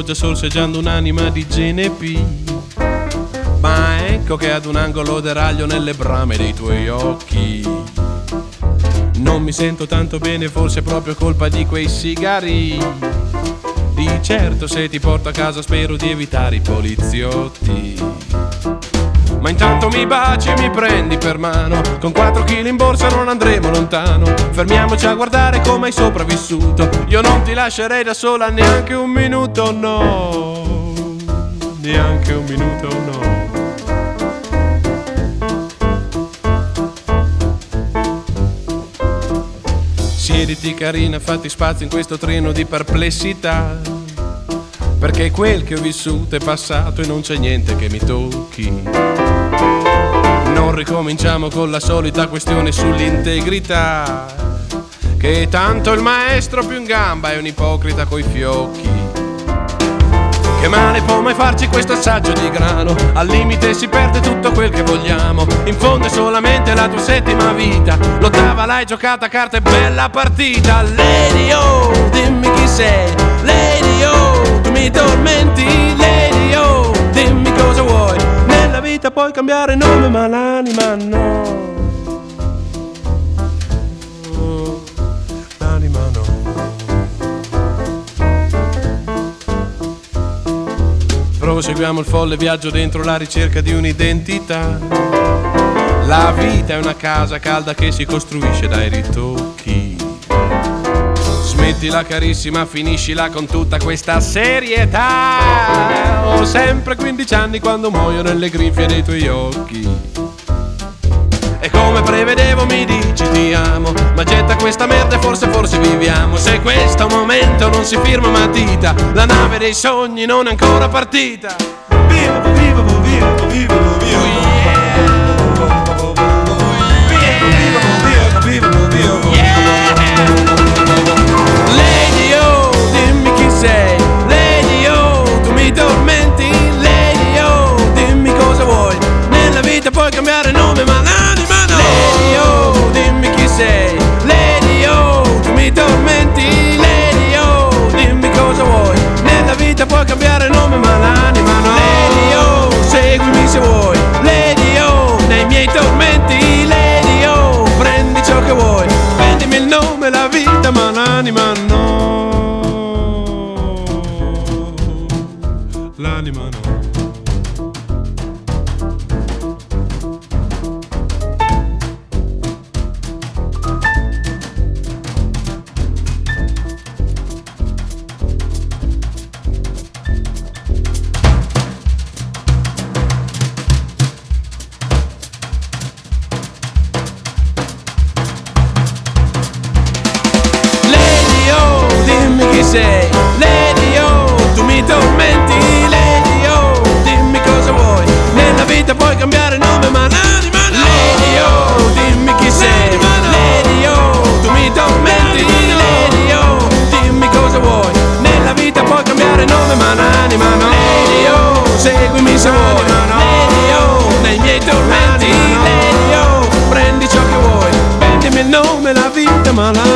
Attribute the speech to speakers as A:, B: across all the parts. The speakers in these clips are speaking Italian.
A: Pioggia sorseggiando un'anima di GNP Ma ecco che ad un angolo deraglio nelle brame dei tuoi occhi. Non mi sento tanto bene, forse è proprio colpa di quei sigari. Di certo se ti porto a casa spero di evitare i poliziotti ma intanto mi baci e mi prendi per mano. Con 4 kg in borsa non andremo lontano. Fermiamoci a guardare come hai sopravvissuto. Io non ti lascerei da sola neanche un minuto, no. Neanche un minuto, no. Siediti carina, fatti spazio in questo treno di perplessità perché quel che ho vissuto è passato e non c'è niente che mi tocchi. Non ricominciamo con la solita questione sull'integrità, che tanto il maestro più in gamba è un ipocrita coi fiocchi. Che male può mai farci questo assaggio di grano? Al limite si perde tutto quel che vogliamo. In fondo è solamente la tua settima vita. L'ottava l'hai giocata a carte, bella partita. Lady oh, dimmi chi sei. Lady oh, mi tormenti. Lady oh, dimmi cosa vuoi. Nella vita puoi cambiare nome, ma l'anima no. Proseguiamo il folle viaggio dentro la ricerca di un'identità. La vita è una casa calda che si costruisce dai ritocchi. Smettila carissima, finiscila con tutta questa serietà. Ho sempre 15 anni quando muoio nelle grinfie dei tuoi occhi. E come prevedevo mi dici ti amo Ma getta questa merda e forse forse viviamo Se questo momento non si firma matita La nave dei sogni non è ancora partita Vivo, vivo, vivo, vivo, Puoi cambiare nome ma l'anima no. Lady oh, dimmi chi sei. Lady oh, tu mi tormenti. Lady oh, dimmi cosa vuoi. Nella vita puoi cambiare nome ma l'anima no. Lady oh, seguimi se vuoi sei Lady oh, tu mi tormenti Lady oh, dimmi cosa vuoi. Nella vita puoi cambiare nome ma l'anima no. Lady oh, dimmi chi sei. Lady oh, tu mi tormenti Lady oh, dimmi cosa vuoi. Nella vita puoi cambiare nome ma l'anima no. Lady oh, seguimi se vuoi. Lady oh, nei miei tormenti. Lady oh, prendi ciò che vuoi. Prendimi il nome, la vita ma l'anima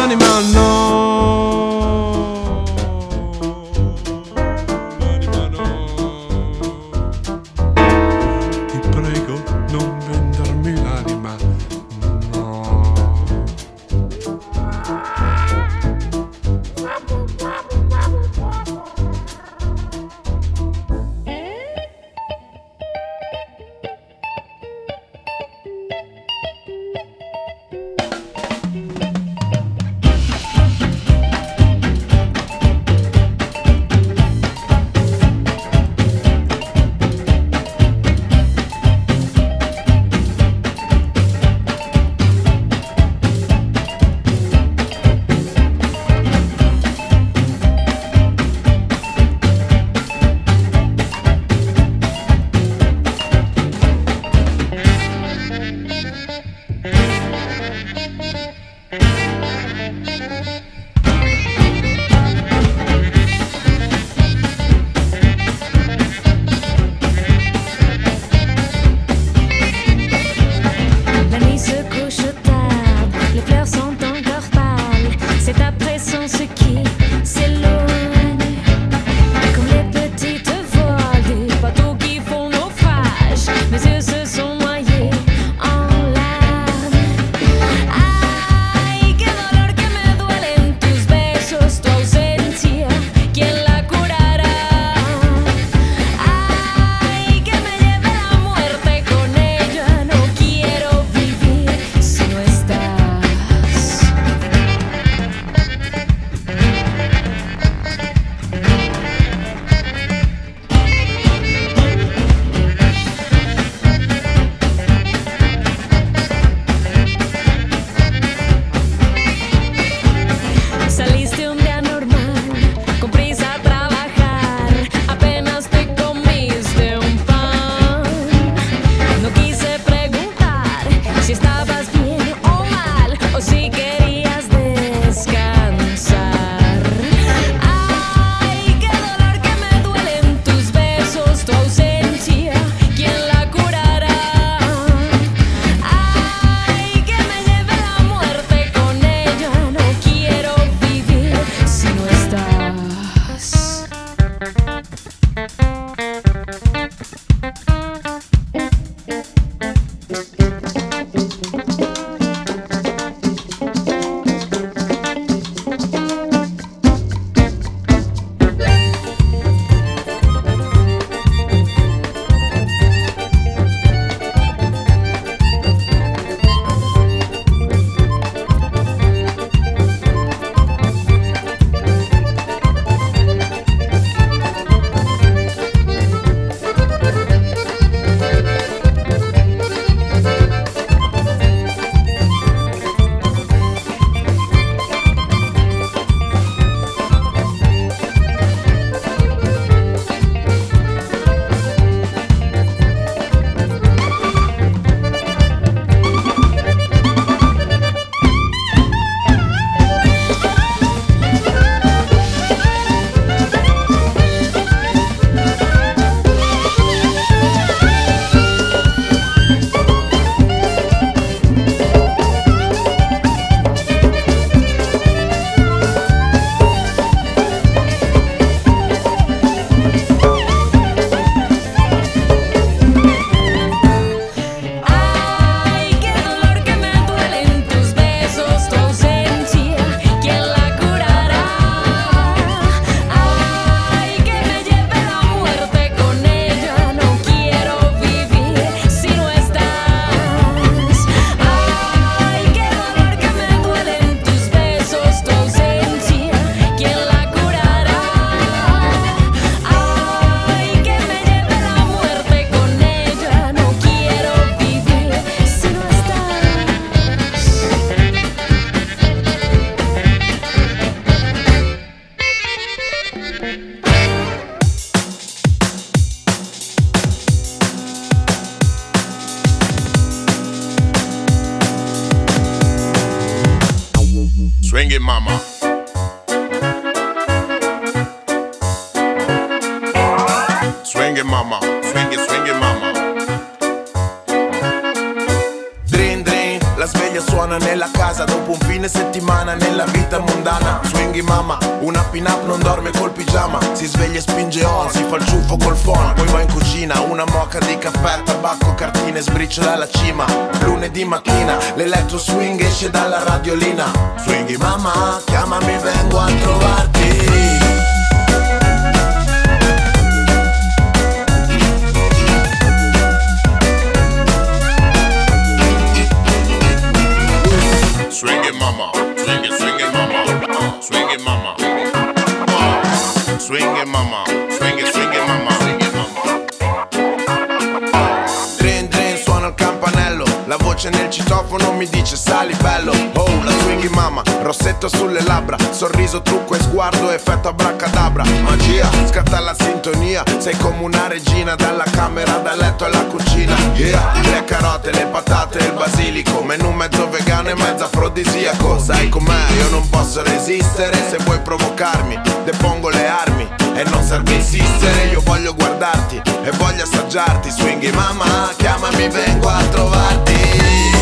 B: mattina L'electro swing esce dalla radiolina. Swinghi mamma, chiamami, vengo a trovarti. Swing it mama, swing it, swing it mama, swing it mama, swing it mama. voce nel citofono mi dice sali bello occhi mamma, rossetto sulle labbra, sorriso, trucco e sguardo, effetto abracadabra, magia, scatta la sintonia, sei come una regina dalla camera da letto alla cucina, yeah, le carote, le patate, il basilico, menù mezzo vegano e mezzo afrodisiaco, sai com'è, io non posso resistere, se vuoi provocarmi, depongo le armi. E non serve insistere, io voglio guardarti e voglio assaggiarti, swinghi mamma, chiamami, vengo a trovarti.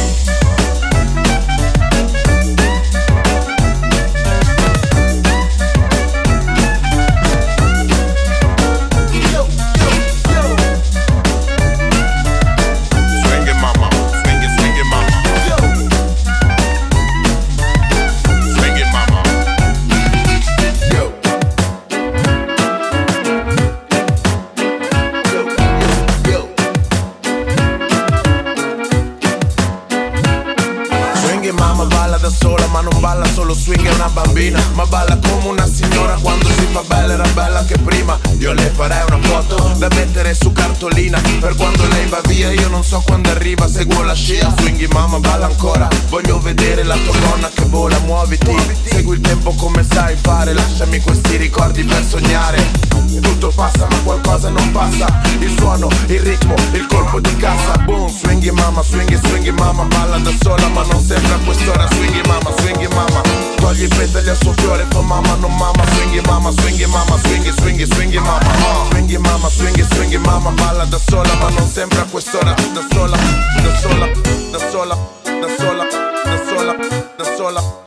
B: lo swing è una bambina Ma balla come una signora. Quando si fa bella era bella anche prima. Io le farei una foto da mettere su cartolina. Per quando lei va via io non so quando arriva. Seguo la scia, swinghi mamma balla ancora. Voglio vedere la tua donna che vola, muoviti. Segui il tempo come sai fare Lasciami questi ricordi per sognare. Tutto passa ma qualcosa non passa. Il suono, il ritmo, il colpo di cassa. Boom, swinghi mamma, swinghi, swinghi mamma Balla da sola ma non sembra quest'ora. Swinghi mamma, swinghi mamma Togli i petali al suo fiore, tua mamma non mamma Swinghi mamma, swinghi mamma, swinghi, swinghi, swinghi mamma. Swinghi mamma, swinghi, swinghi mamma Balla da sola ma non sembra a quest'ora Da sola, da sola, da sola, da sola, da sola, da sola, da sola,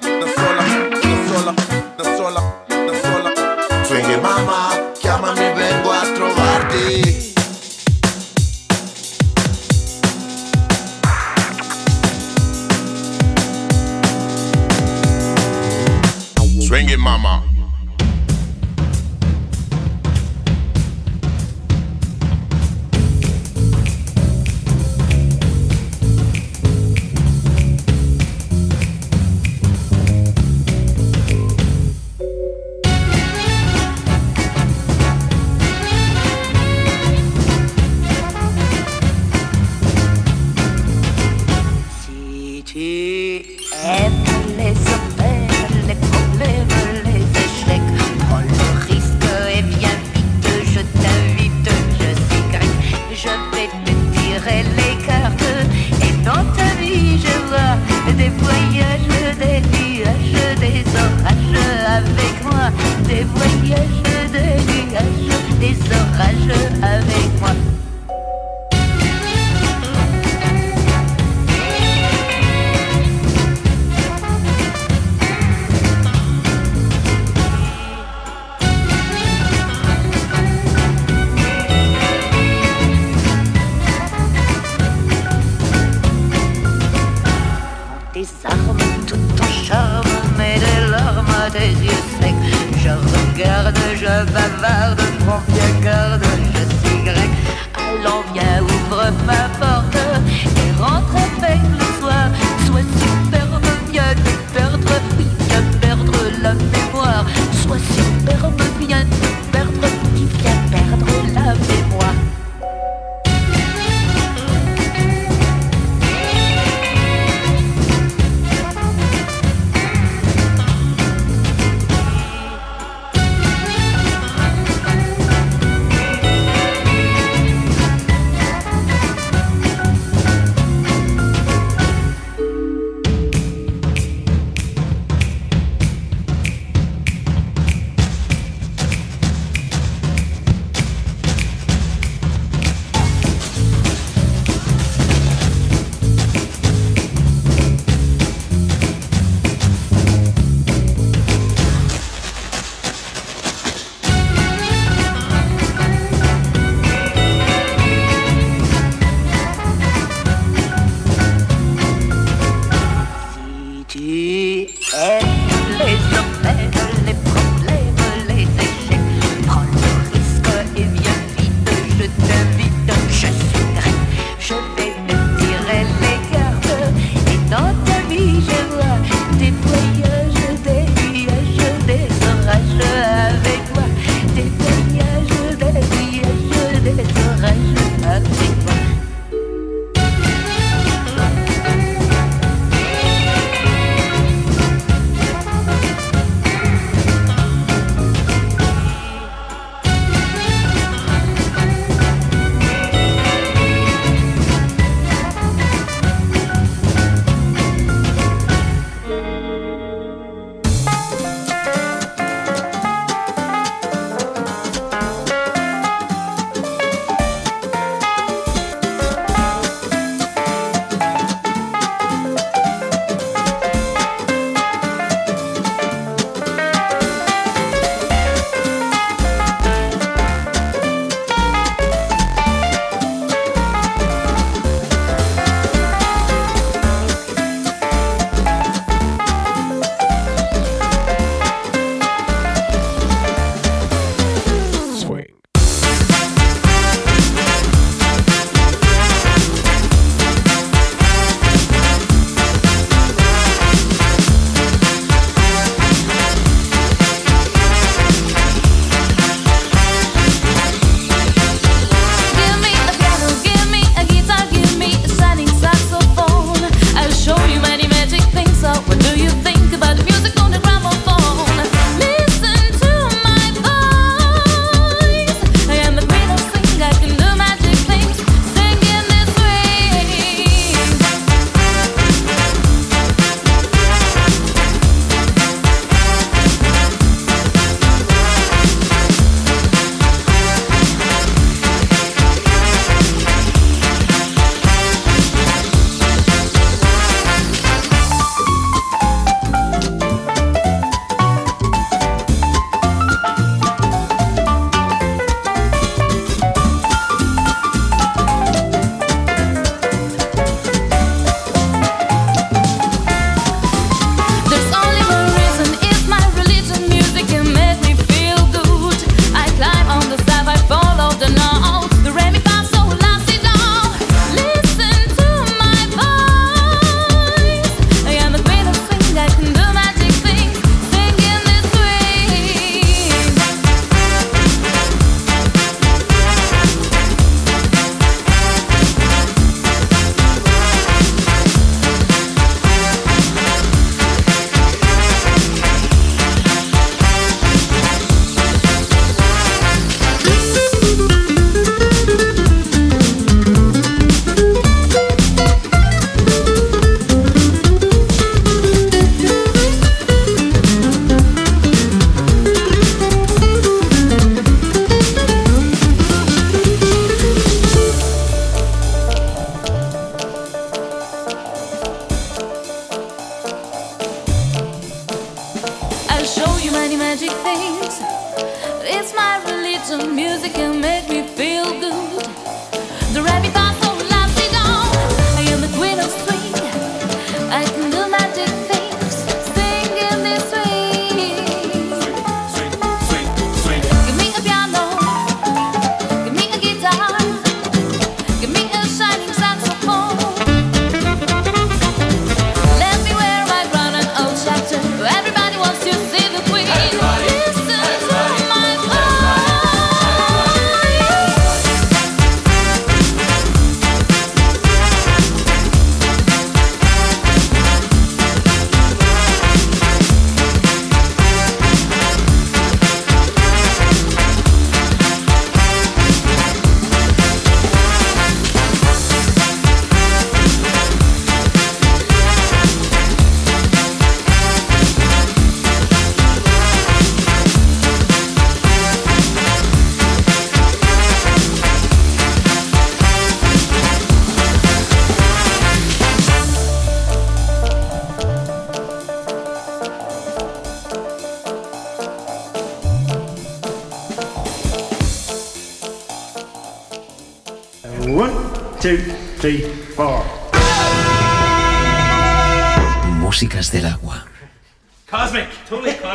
C: Tout en charme, mais des larmes à tes yeux secs. Je regarde, je bavarde, prends bien garde, je suis grec. Allons, viens, ouvre ma porte et rentre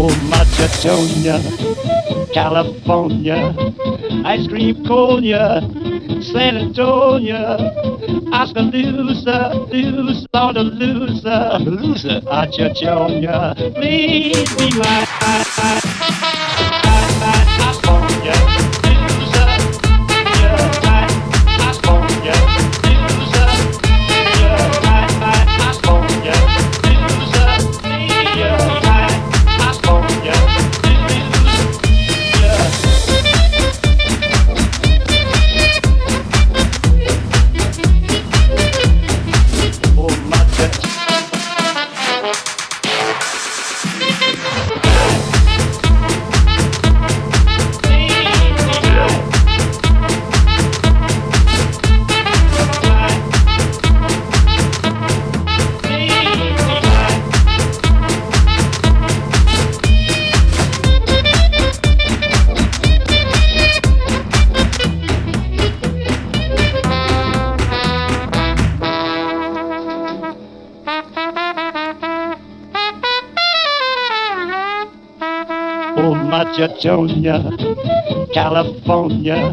D: Oh, Machasonia, California, ice cream conia, San Antonio, Oskaloosa, Loose, Laudaloosa, Loser, Achachonia, please be my. Estonia, California,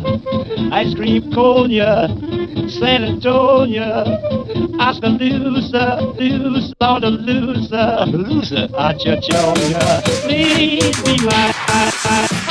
D: ice cream cone. San Antonio, Oskaloosa, Loose, Laudaloosa, Loser, loser, Achachonia. Please be my.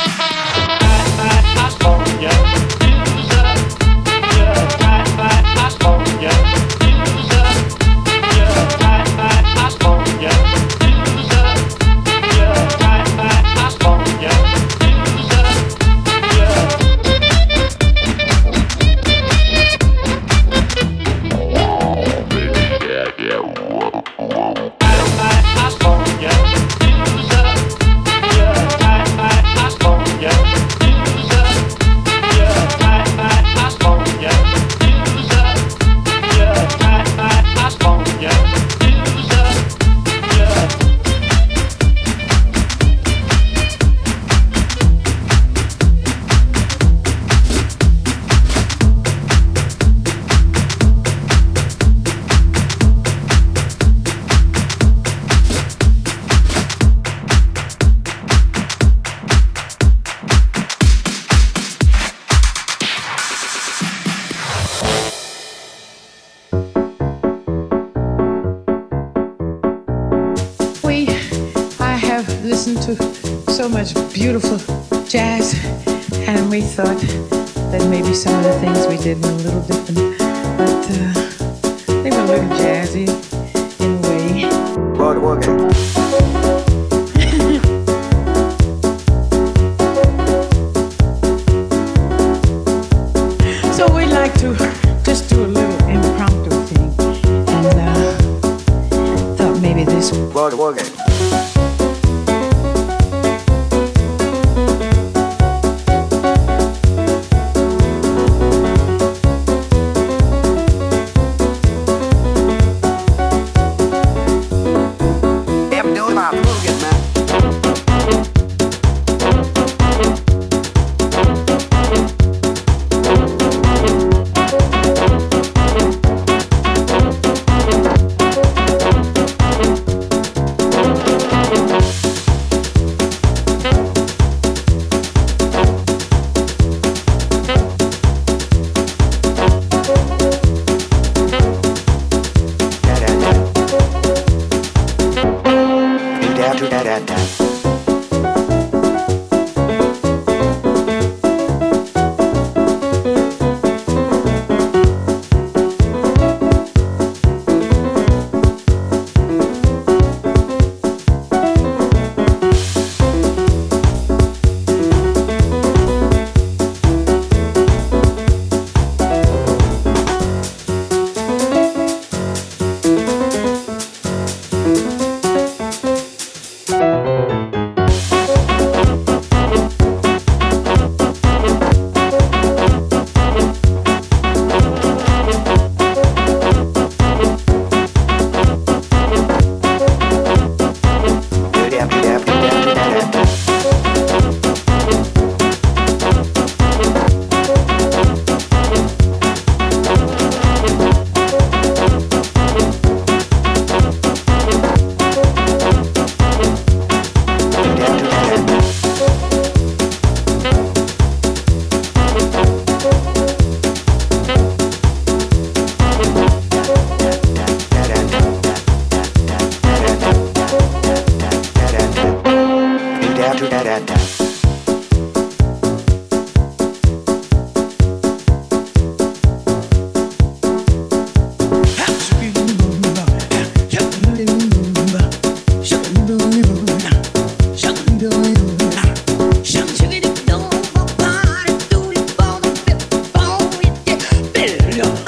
E: 들면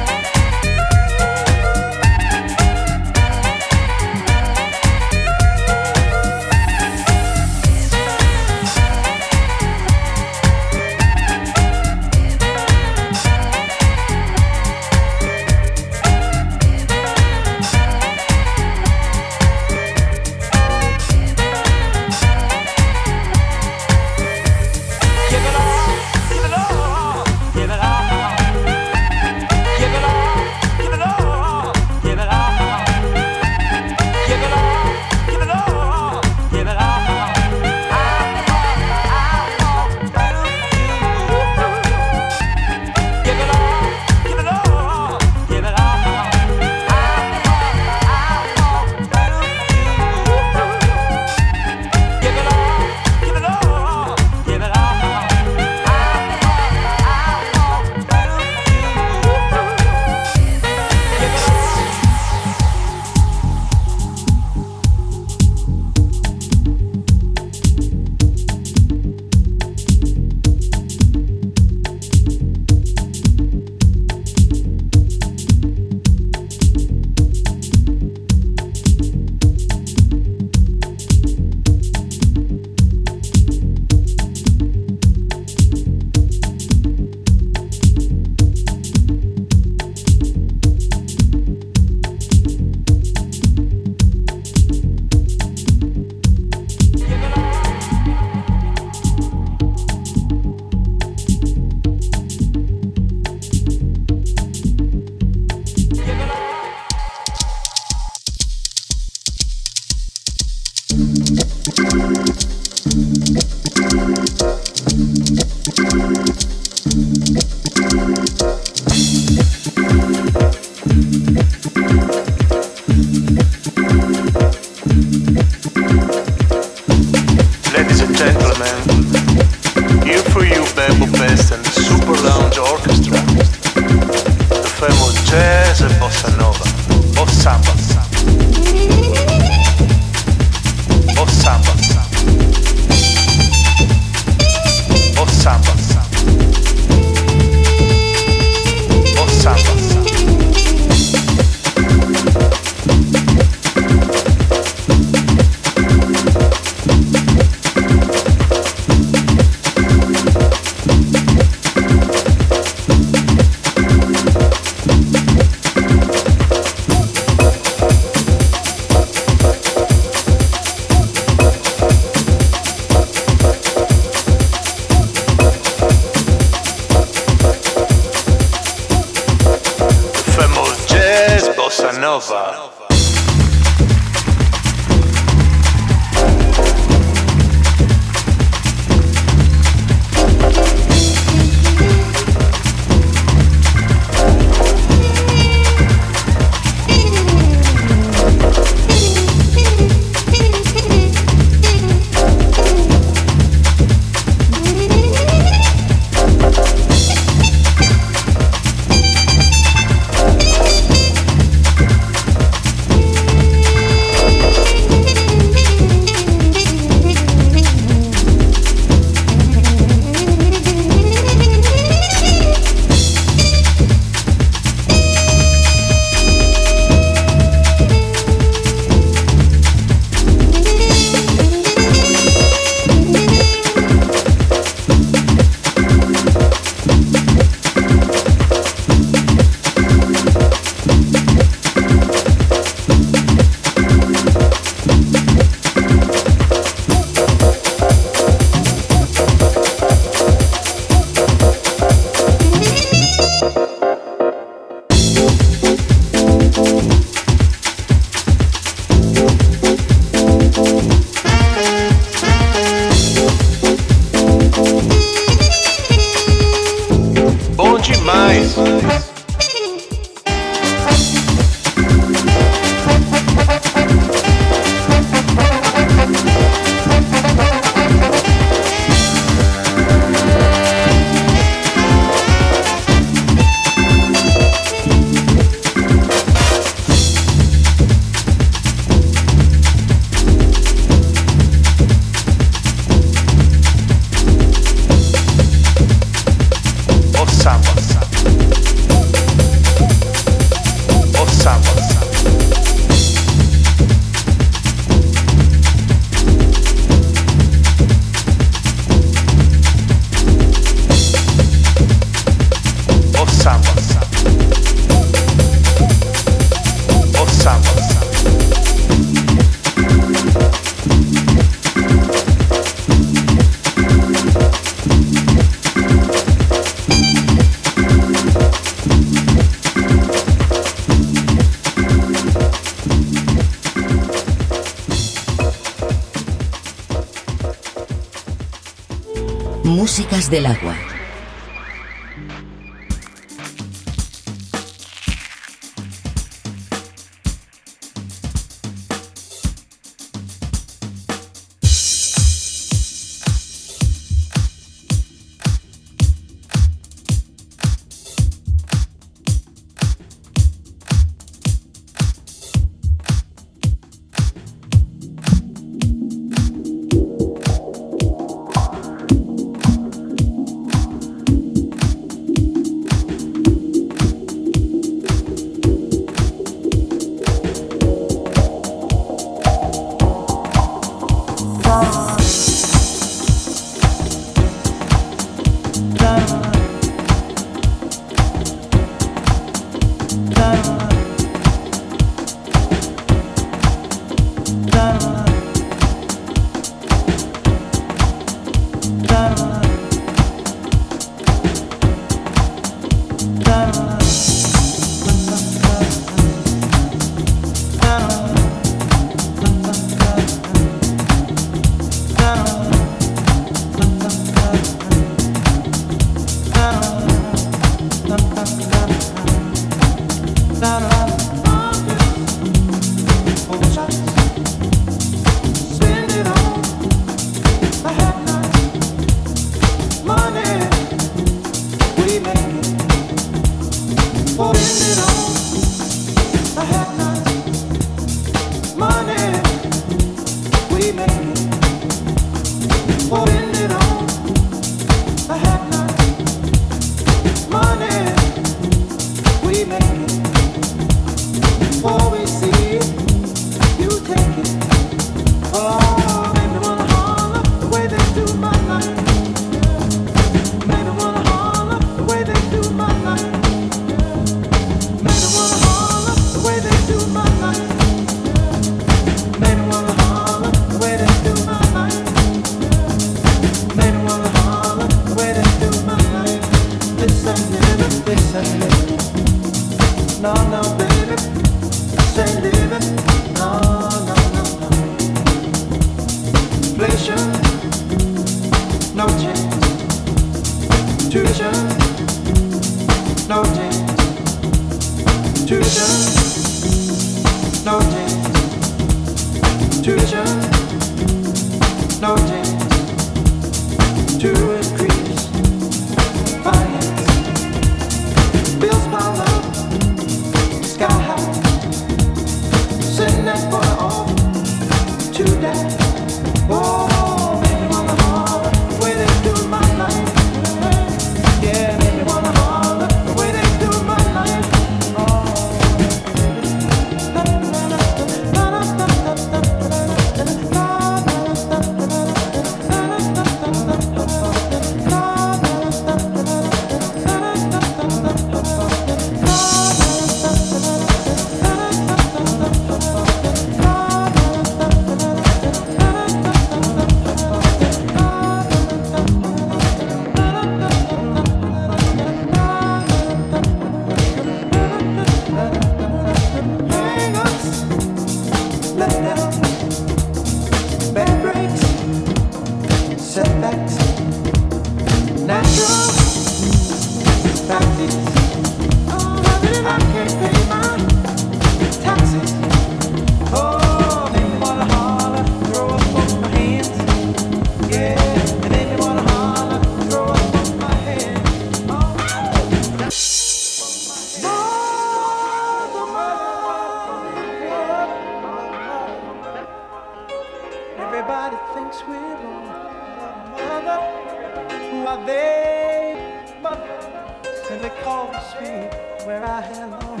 F: They call the street where I belong.